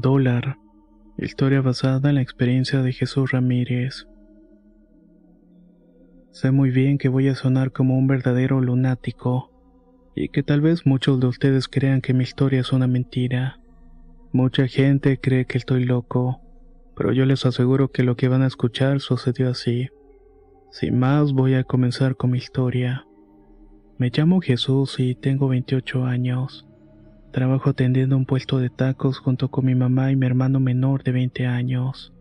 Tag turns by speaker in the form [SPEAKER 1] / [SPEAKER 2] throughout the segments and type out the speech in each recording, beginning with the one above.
[SPEAKER 1] Dólar. Historia basada en la experiencia de Jesús Ramírez. Sé muy bien que voy a sonar como un verdadero lunático, y que tal vez muchos de ustedes crean que mi historia es una mentira. Mucha gente cree que estoy loco, pero yo les aseguro que lo que van a escuchar sucedió así. Sin más, voy a comenzar con mi historia. Me llamo Jesús y tengo 28 años. Trabajo atendiendo un puesto de tacos junto con mi mamá y mi hermano menor de 20 años.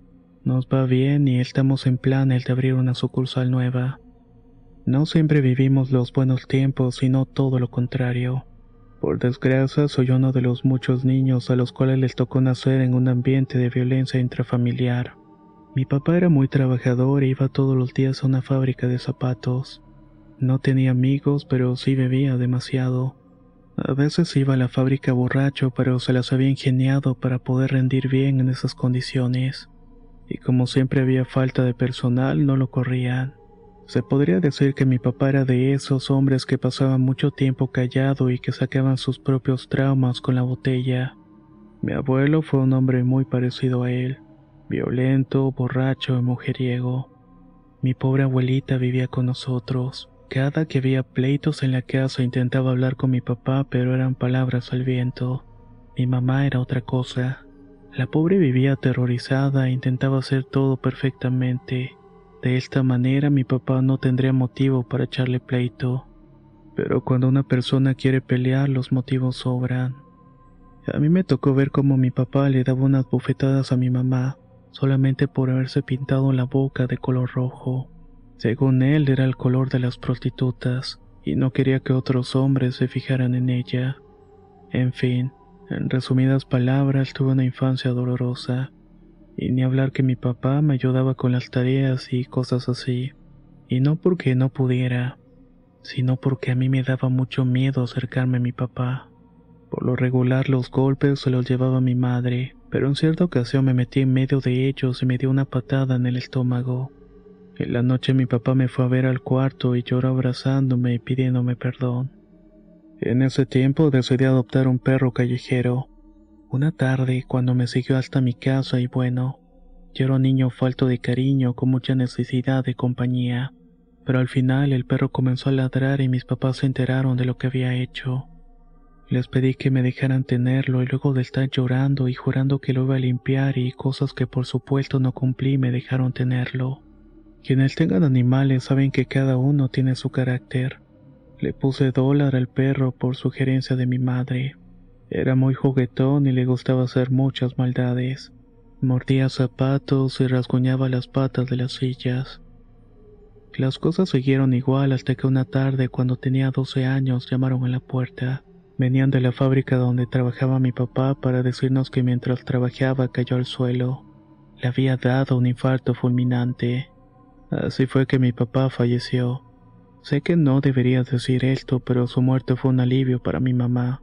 [SPEAKER 1] Nos va bien y estamos en plan el de abrir una sucursal nueva. No siempre vivimos los buenos tiempos, sino todo lo contrario. Por desgracia, soy uno de los muchos niños a los cuales les tocó nacer en un ambiente de violencia intrafamiliar. Mi papá era muy trabajador e iba todos los días a una fábrica de zapatos. No tenía amigos, pero sí bebía demasiado. A veces iba a la fábrica borracho, pero se las había ingeniado para poder rendir bien en esas condiciones. Y como siempre había falta de personal, no lo corrían. Se podría decir que mi papá era de esos hombres que pasaban mucho tiempo callado y que sacaban sus propios traumas con la botella. Mi abuelo fue un hombre muy parecido a él, violento, borracho y mujeriego. Mi pobre abuelita vivía con nosotros. Cada que había pleitos en la casa intentaba hablar con mi papá, pero eran palabras al viento. Mi mamá era otra cosa. La pobre vivía aterrorizada e intentaba hacer todo perfectamente. De esta manera mi papá no tendría motivo para echarle pleito. Pero cuando una persona quiere pelear, los motivos sobran. A mí me tocó ver cómo mi papá le daba unas bofetadas a mi mamá, solamente por haberse pintado la boca de color rojo. Según él era el color de las prostitutas, y no quería que otros hombres se fijaran en ella. En fin, en resumidas palabras, tuve una infancia dolorosa. Y ni hablar que mi papá me ayudaba con las tareas y cosas así. Y no porque no pudiera, sino porque a mí me daba mucho miedo acercarme a mi papá. Por lo regular los golpes se los llevaba mi madre, pero en cierta ocasión me metí en medio de ellos y me dio una patada en el estómago. En la noche mi papá me fue a ver al cuarto y lloró abrazándome y pidiéndome perdón. En ese tiempo decidí adoptar un perro callejero. Una tarde, cuando me siguió hasta mi casa y bueno, yo era un niño falto de cariño con mucha necesidad de compañía. Pero al final el perro comenzó a ladrar y mis papás se enteraron de lo que había hecho. Les pedí que me dejaran tenerlo y luego de estar llorando y jurando que lo iba a limpiar y cosas que por supuesto no cumplí me dejaron tenerlo. Quienes tengan animales saben que cada uno tiene su carácter. Le puse dólar al perro por sugerencia de mi madre. Era muy juguetón y le gustaba hacer muchas maldades. Mordía zapatos y rasguñaba las patas de las sillas. Las cosas siguieron igual hasta que una tarde, cuando tenía 12 años, llamaron a la puerta. Venían de la fábrica donde trabajaba mi papá para decirnos que mientras trabajaba cayó al suelo. Le había dado un infarto fulminante. Así fue que mi papá falleció. Sé que no debería decir esto, pero su muerte fue un alivio para mi mamá.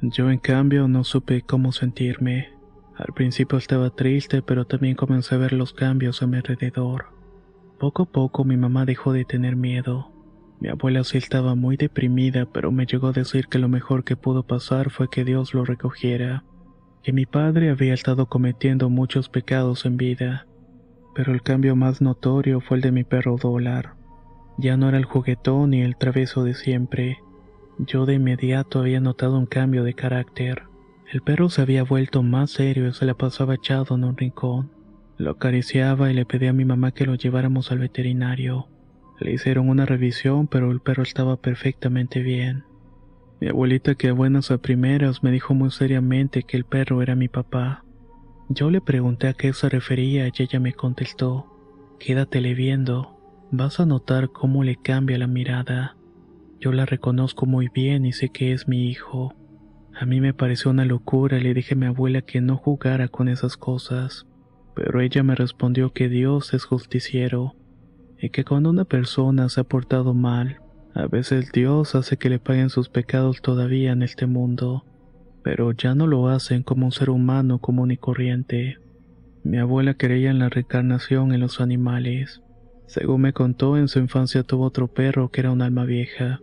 [SPEAKER 1] Yo en cambio no supe cómo sentirme. Al principio estaba triste, pero también comencé a ver los cambios a mi alrededor. Poco a poco mi mamá dejó de tener miedo. Mi abuela sí estaba muy deprimida, pero me llegó a decir que lo mejor que pudo pasar fue que Dios lo recogiera, que mi padre había estado cometiendo muchos pecados en vida pero el cambio más notorio fue el de mi perro dólar. Ya no era el juguetón ni el travieso de siempre. Yo de inmediato había notado un cambio de carácter. El perro se había vuelto más serio y se la pasaba echado en un rincón. Lo acariciaba y le pedí a mi mamá que lo lleváramos al veterinario. Le hicieron una revisión, pero el perro estaba perfectamente bien. Mi abuelita que a buenas a primeras me dijo muy seriamente que el perro era mi papá. Yo le pregunté a qué se refería y ella me contestó, quédatele viendo, vas a notar cómo le cambia la mirada. Yo la reconozco muy bien y sé que es mi hijo. A mí me pareció una locura le dije a mi abuela que no jugara con esas cosas, pero ella me respondió que Dios es justiciero y que cuando una persona se ha portado mal, a veces Dios hace que le paguen sus pecados todavía en este mundo, pero ya no lo hacen como un ser humano común y corriente. Mi abuela creía en la reencarnación en los animales. Según me contó, en su infancia tuvo otro perro que era un alma vieja,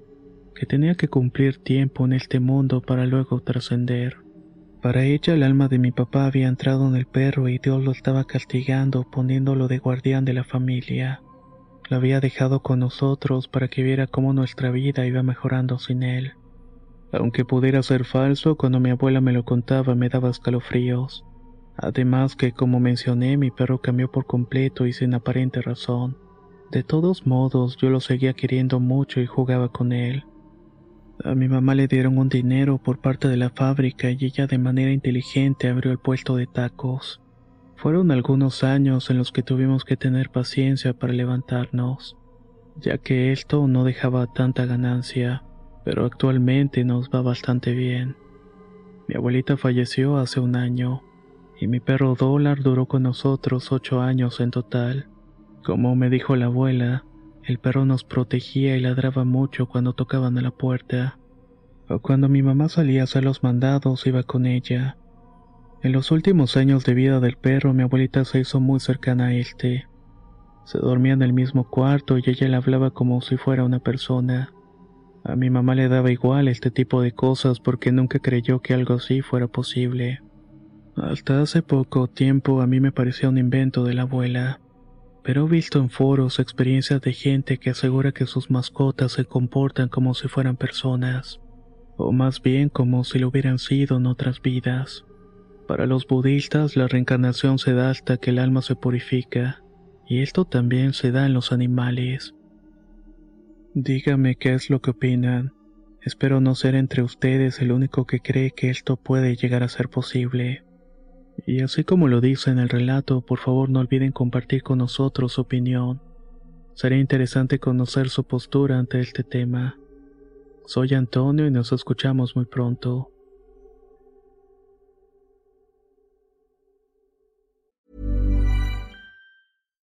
[SPEAKER 1] que tenía que cumplir tiempo en este mundo para luego trascender. Para ella el alma de mi papá había entrado en el perro y Dios lo estaba castigando poniéndolo de guardián de la familia. Lo había dejado con nosotros para que viera cómo nuestra vida iba mejorando sin él. Aunque pudiera ser falso, cuando mi abuela me lo contaba me daba escalofríos. Además que, como mencioné, mi perro cambió por completo y sin aparente razón. De todos modos, yo lo seguía queriendo mucho y jugaba con él. A mi mamá le dieron un dinero por parte de la fábrica y ella de manera inteligente abrió el puesto de tacos. Fueron algunos años en los que tuvimos que tener paciencia para levantarnos, ya que esto no dejaba tanta ganancia, pero actualmente nos va bastante bien. Mi abuelita falleció hace un año, y mi perro dólar duró con nosotros ocho años en total. Como me dijo la abuela, el perro nos protegía y ladraba mucho cuando tocaban a la puerta. O cuando mi mamá salía a hacer los mandados iba con ella. En los últimos años de vida del perro mi abuelita se hizo muy cercana a este. Se dormía en el mismo cuarto y ella le hablaba como si fuera una persona. A mi mamá le daba igual este tipo de cosas porque nunca creyó que algo así fuera posible. Hasta hace poco tiempo a mí me parecía un invento de la abuela pero he visto en foros experiencias de gente que asegura que sus mascotas se comportan como si fueran personas, o más bien como si lo hubieran sido en otras vidas. Para los budistas la reencarnación se da hasta que el alma se purifica, y esto también se da en los animales. Dígame qué es lo que opinan. Espero no ser entre ustedes el único que cree que esto puede llegar a ser posible. Y así como lo dice en el relato, por favor no olviden compartir con nosotros su opinión. Sería interesante conocer su postura ante este tema. Soy Antonio y nos escuchamos muy pronto.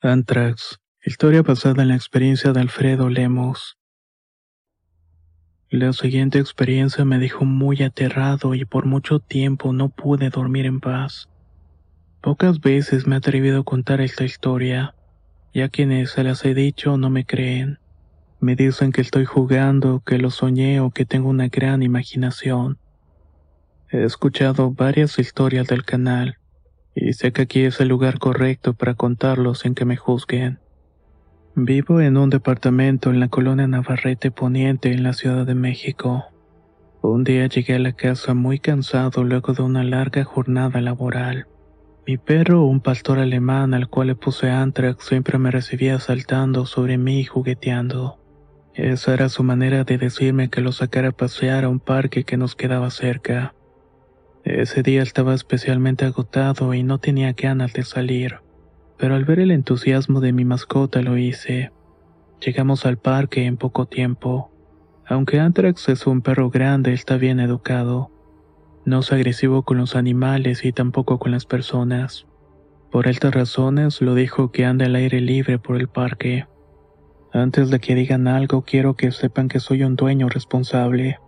[SPEAKER 1] Antrax, historia basada en la experiencia de Alfredo Lemos. La siguiente experiencia me dejó muy aterrado y por mucho tiempo no pude dormir en paz. Pocas veces me he atrevido a contar esta historia, ya quienes se las he dicho no me creen. Me dicen que estoy jugando, que lo soñé o que tengo una gran imaginación. He escuchado varias historias del canal, y sé que aquí es el lugar correcto para contarlo sin que me juzguen. Vivo en un departamento en la colonia Navarrete Poniente en la Ciudad de México. Un día llegué a la casa muy cansado luego de una larga jornada laboral. Mi perro, un pastor alemán al cual le puse Antrax, siempre me recibía saltando sobre mí y jugueteando. Esa era su manera de decirme que lo sacara a pasear a un parque que nos quedaba cerca. Ese día estaba especialmente agotado y no tenía ganas de salir, pero al ver el entusiasmo de mi mascota lo hice. Llegamos al parque en poco tiempo. Aunque Antrax es un perro grande, está bien educado. No es agresivo con los animales y tampoco con las personas. Por estas razones lo dijo que anda al aire libre por el parque. Antes de que digan algo quiero que sepan que soy un dueño responsable.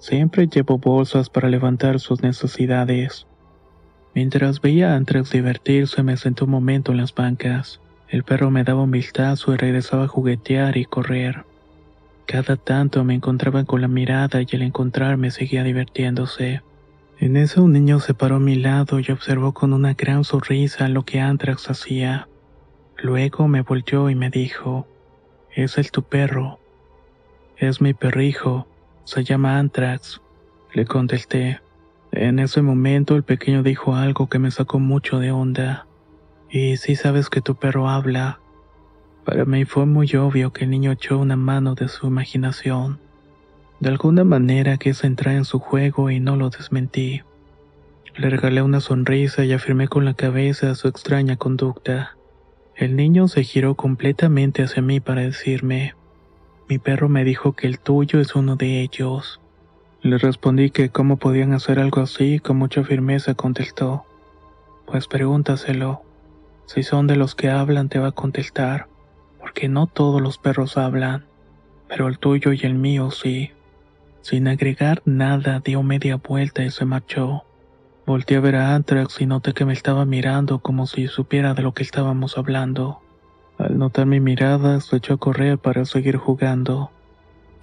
[SPEAKER 1] Siempre llevo bolsas para levantar sus necesidades. Mientras veía a Antrax divertirse, me senté un momento en las bancas. El perro me daba un y regresaba a juguetear y correr. Cada tanto me encontraba con la mirada y al encontrarme seguía divirtiéndose. En eso un niño se paró a mi lado y observó con una gran sonrisa lo que Antrax hacía. Luego me volteó y me dijo, «Es el tu perro. Es mi perrijo, se llama Antrax, le contesté. En ese momento el pequeño dijo algo que me sacó mucho de onda. Y si sabes que tu perro habla. Para mí fue muy obvio que el niño echó una mano de su imaginación. De alguna manera quise entrar en su juego y no lo desmentí. Le regalé una sonrisa y afirmé con la cabeza su extraña conducta. El niño se giró completamente hacia mí para decirme, mi perro me dijo que el tuyo es uno de ellos. Le respondí que cómo podían hacer algo así y con mucha firmeza contestó. Pues pregúntaselo. Si son de los que hablan te va a contestar, porque no todos los perros hablan, pero el tuyo y el mío sí. Sin agregar nada dio media vuelta y se marchó. Volté a ver a Antrax y noté que me estaba mirando como si supiera de lo que estábamos hablando. Al notar mi mirada, se echó a correr para seguir jugando.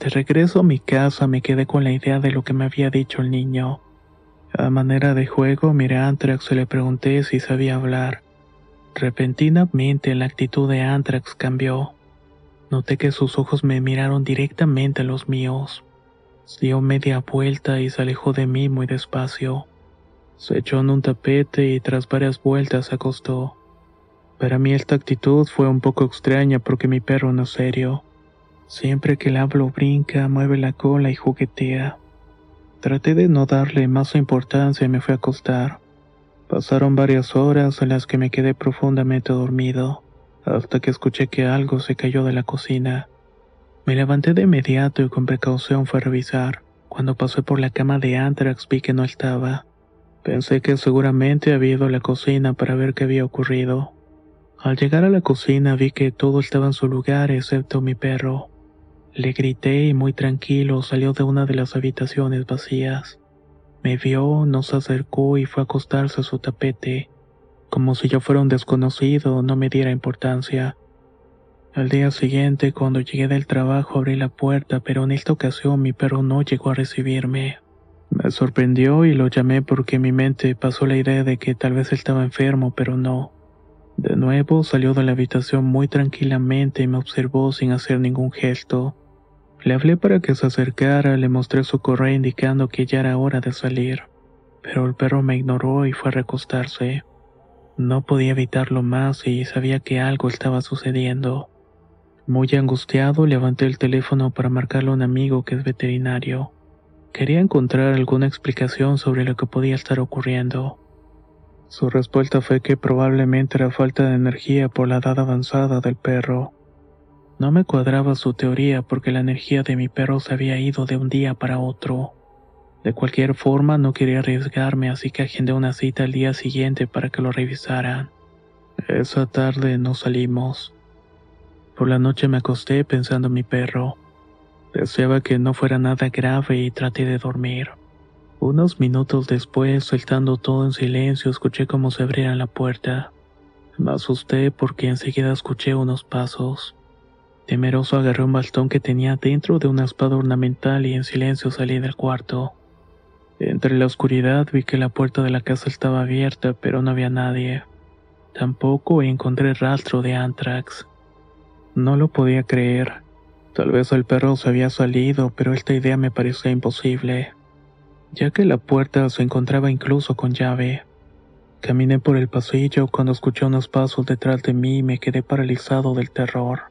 [SPEAKER 1] De regreso a mi casa me quedé con la idea de lo que me había dicho el niño. A manera de juego miré a Antrax y le pregunté si sabía hablar. Repentinamente la actitud de Antrax cambió. Noté que sus ojos me miraron directamente a los míos. Dio media vuelta y se alejó de mí muy despacio. Se echó en un tapete y tras varias vueltas se acostó. Para mí esta actitud fue un poco extraña porque mi perro no es serio. Siempre que le hablo brinca, mueve la cola y juguetea. Traté de no darle más importancia y me fui a acostar. Pasaron varias horas en las que me quedé profundamente dormido, hasta que escuché que algo se cayó de la cocina. Me levanté de inmediato y con precaución fui a revisar. Cuando pasé por la cama de Antrax vi que no estaba. Pensé que seguramente había ido a la cocina para ver qué había ocurrido. Al llegar a la cocina vi que todo estaba en su lugar excepto mi perro. Le grité y muy tranquilo salió de una de las habitaciones vacías. Me vio, nos acercó y fue a acostarse a su tapete, como si yo fuera un desconocido no me diera importancia. Al día siguiente, cuando llegué del trabajo, abrí la puerta, pero en esta ocasión mi perro no llegó a recibirme. Me sorprendió y lo llamé porque en mi mente pasó la idea de que tal vez estaba enfermo, pero no. De nuevo salió de la habitación muy tranquilamente y me observó sin hacer ningún gesto. Le hablé para que se acercara, le mostré su correo indicando que ya era hora de salir, pero el perro me ignoró y fue a recostarse. No podía evitarlo más y sabía que algo estaba sucediendo. Muy angustiado, levanté el teléfono para marcarle a un amigo que es veterinario. Quería encontrar alguna explicación sobre lo que podía estar ocurriendo. Su respuesta fue que probablemente era falta de energía por la edad avanzada del perro. No me cuadraba su teoría porque la energía de mi perro se había ido de un día para otro. De cualquier forma no quería arriesgarme así que agendé una cita al día siguiente para que lo revisaran. Esa tarde no salimos. Por la noche me acosté pensando en mi perro. Deseaba que no fuera nada grave y traté de dormir. Unos minutos después, soltando todo en silencio, escuché cómo se abría la puerta. Me asusté porque enseguida escuché unos pasos. Temeroso agarré un bastón que tenía dentro de una espada ornamental y en silencio salí del cuarto. Entre la oscuridad vi que la puerta de la casa estaba abierta, pero no había nadie. Tampoco encontré rastro de Antrax. No lo podía creer. Tal vez el perro se había salido, pero esta idea me parecía imposible, ya que la puerta se encontraba incluso con llave. Caminé por el pasillo cuando escuché unos pasos detrás de mí y me quedé paralizado del terror.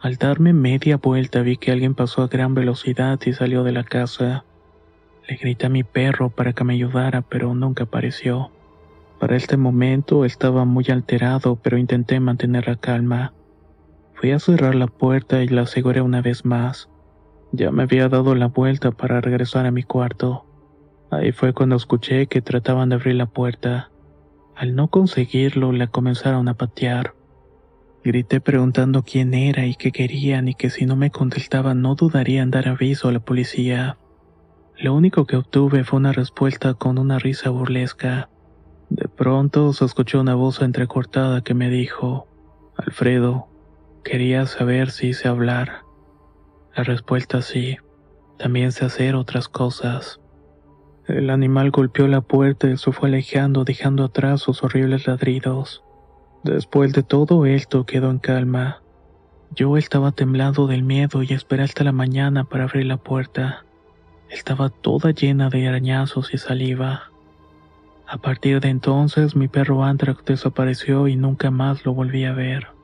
[SPEAKER 1] Al darme media vuelta vi que alguien pasó a gran velocidad y salió de la casa. Le grité a mi perro para que me ayudara, pero nunca apareció. Para este momento estaba muy alterado, pero intenté mantener la calma. Fui a cerrar la puerta y la aseguré una vez más. Ya me había dado la vuelta para regresar a mi cuarto. Ahí fue cuando escuché que trataban de abrir la puerta. Al no conseguirlo, la comenzaron a patear. Grité preguntando quién era y qué querían y que si no me contestaban no dudaría en dar aviso a la policía. Lo único que obtuve fue una respuesta con una risa burlesca. De pronto se escuchó una voz entrecortada que me dijo, Alfredo, Quería saber si sé hablar. La respuesta sí. También sé hacer otras cosas. El animal golpeó la puerta y se fue alejando dejando atrás sus horribles ladridos. Después de todo esto quedó en calma. Yo estaba temblando del miedo y esperé hasta la mañana para abrir la puerta. Estaba toda llena de arañazos y saliva. A partir de entonces mi perro Antrax desapareció y nunca más lo volví a ver.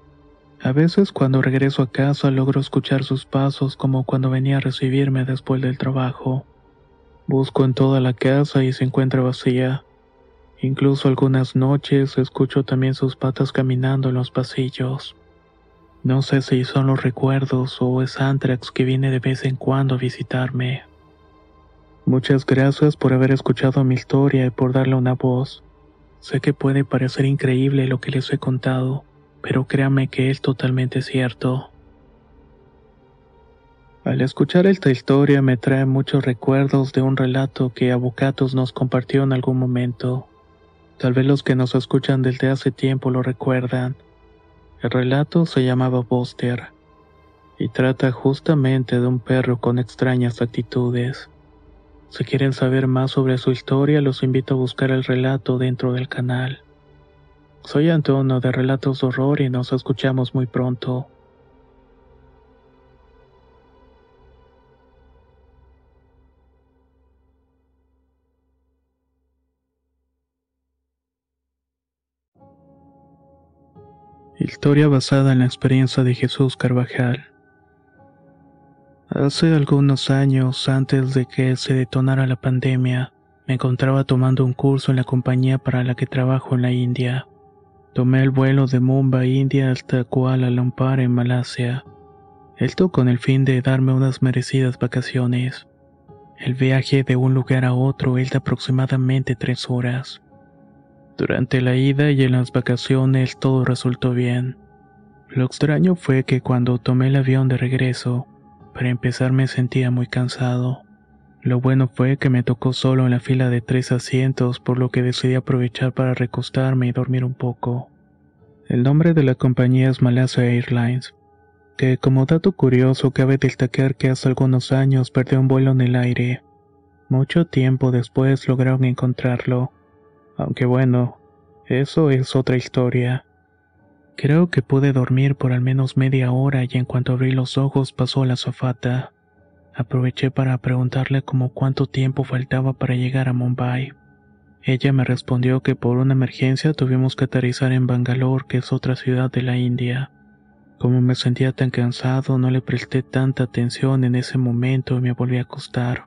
[SPEAKER 1] A veces cuando regreso a casa logro escuchar sus pasos como cuando venía a recibirme después del trabajo. Busco en toda la casa y se encuentra vacía. Incluso algunas noches escucho también sus patas caminando en los pasillos. No sé si son los recuerdos o es Antrax que viene de vez en cuando a visitarme. Muchas gracias por haber escuchado mi historia y por darle una voz. Sé que puede parecer increíble lo que les he contado pero créame que es totalmente cierto. Al escuchar esta historia me trae muchos recuerdos de un relato que Abucatos nos compartió en algún momento. Tal vez los que nos escuchan desde hace tiempo lo recuerdan. El relato se llamaba Buster y trata justamente de un perro con extrañas actitudes. Si quieren saber más sobre su historia, los invito a buscar el relato dentro del canal. Soy Antonio de Relatos de Horror y nos escuchamos muy pronto. Historia basada en la experiencia de Jesús Carvajal. Hace algunos años, antes de que se detonara la pandemia, me encontraba tomando un curso en la compañía para la que trabajo en la India. Tomé el vuelo de Mumbai, India hasta Kuala Lumpur en Malasia. Esto con el fin de darme unas merecidas vacaciones. El viaje de un lugar a otro es de aproximadamente tres horas. Durante la ida y en las vacaciones todo resultó bien. Lo extraño fue que cuando tomé el avión de regreso, para empezar me sentía muy cansado. Lo bueno fue que me tocó solo en la fila de tres asientos, por lo que decidí aprovechar para recostarme y dormir un poco. El nombre de la compañía es Malasia Airlines, que como dato curioso cabe destacar que hace algunos años perdió un vuelo en el aire. Mucho tiempo después lograron encontrarlo. Aunque bueno, eso es otra historia. Creo que pude dormir por al menos media hora y en cuanto abrí los ojos pasó la zafata. Aproveché para preguntarle como cuánto tiempo faltaba para llegar a Mumbai. Ella me respondió que por una emergencia tuvimos que aterrizar en Bangalore, que es otra ciudad de la India. Como me sentía tan cansado, no le presté tanta atención en ese momento y me volví a acostar.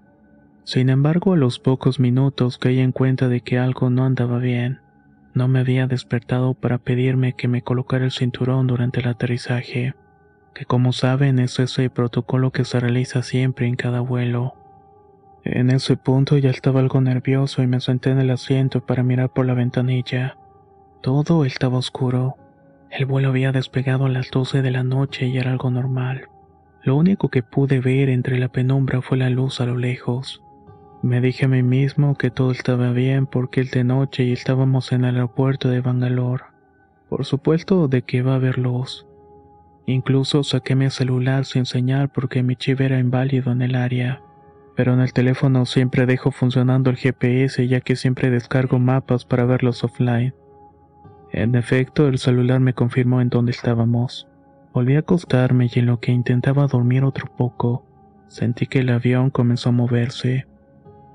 [SPEAKER 1] Sin embargo, a los pocos minutos caí en cuenta de que algo no andaba bien. No me había despertado para pedirme que me colocara el cinturón durante el aterrizaje que como saben es ese protocolo que se realiza siempre en cada vuelo. En ese punto ya estaba algo nervioso y me senté en el asiento para mirar por la ventanilla. Todo estaba oscuro. El vuelo había despegado a las 12 de la noche y era algo normal. Lo único que pude ver entre la penumbra fue la luz a lo lejos. Me dije a mí mismo que todo estaba bien porque es de noche y estábamos en el aeropuerto de Bangalore. Por supuesto de que iba a haber luz. Incluso saqué mi celular sin señal porque mi chip era inválido en el área. pero en el teléfono siempre dejo funcionando el GPS ya que siempre descargo mapas para verlos offline. En efecto, el celular me confirmó en dónde estábamos. Volví a acostarme y en lo que intentaba dormir otro poco, sentí que el avión comenzó a moverse.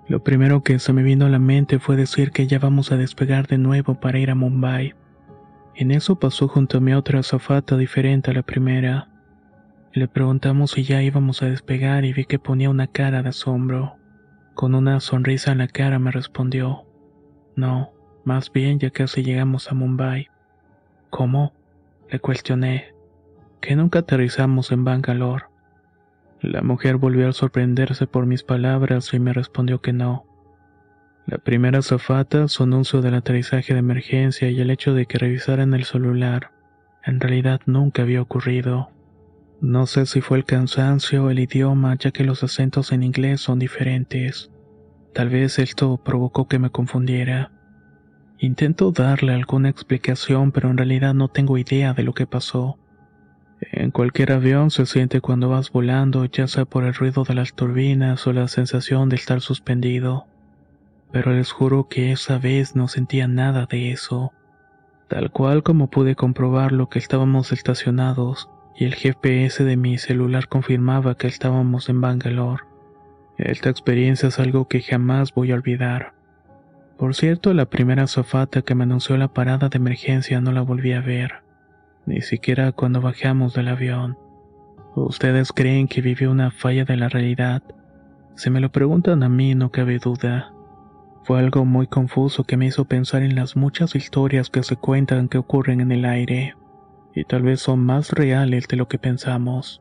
[SPEAKER 1] Lo primero que se me vino a la mente fue decir que ya vamos a despegar de nuevo para ir a Mumbai. En eso pasó junto a mí otra azafata diferente a la primera. Le preguntamos si ya íbamos a despegar y vi que ponía una cara de asombro. Con una sonrisa en la cara me respondió, no, más bien ya casi llegamos a Mumbai. ¿Cómo? Le cuestioné. Que nunca aterrizamos en Bangalore. La mujer volvió a sorprenderse por mis palabras y me respondió que no. La primera azafata, su anuncio del aterrizaje de emergencia y el hecho de que revisaran el celular, en realidad nunca había ocurrido. No sé si fue el cansancio o el idioma, ya que los acentos en inglés son diferentes. Tal vez esto provocó que me confundiera. Intento darle alguna explicación, pero en realidad no tengo idea de lo que pasó. En cualquier avión se siente cuando vas volando, ya sea por el ruido de las turbinas o la sensación de estar suspendido. Pero les juro que esa vez no sentía nada de eso. Tal cual como pude comprobar lo que estábamos estacionados, y el GPS de mi celular confirmaba que estábamos en Bangalore. Esta experiencia es algo que jamás voy a olvidar. Por cierto, la primera sofata que me anunció la parada de emergencia no la volví a ver, ni siquiera cuando bajamos del avión. ¿Ustedes creen que vivió una falla de la realidad? Si me lo preguntan a mí, no cabe duda. Fue algo muy confuso que me hizo pensar en las muchas historias que se cuentan que ocurren en el aire y tal vez son más reales de lo que pensamos.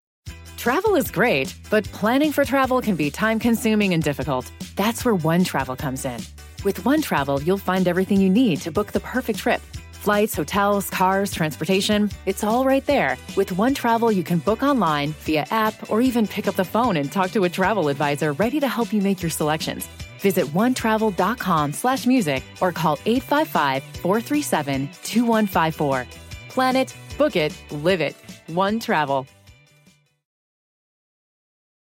[SPEAKER 2] Travel is great, but planning for travel can be time consuming and difficult. That's where One Travel comes in. With One Travel, you'll find everything you need to book the perfect trip flights, hotels, cars, transportation. It's all right there. With One Travel, you can book online, via app, or even pick up the phone and talk to a travel advisor ready to help you make your selections. Visit onetravel.com slash music or call 855-437-2154. Plan it, book it, live it. One Travel.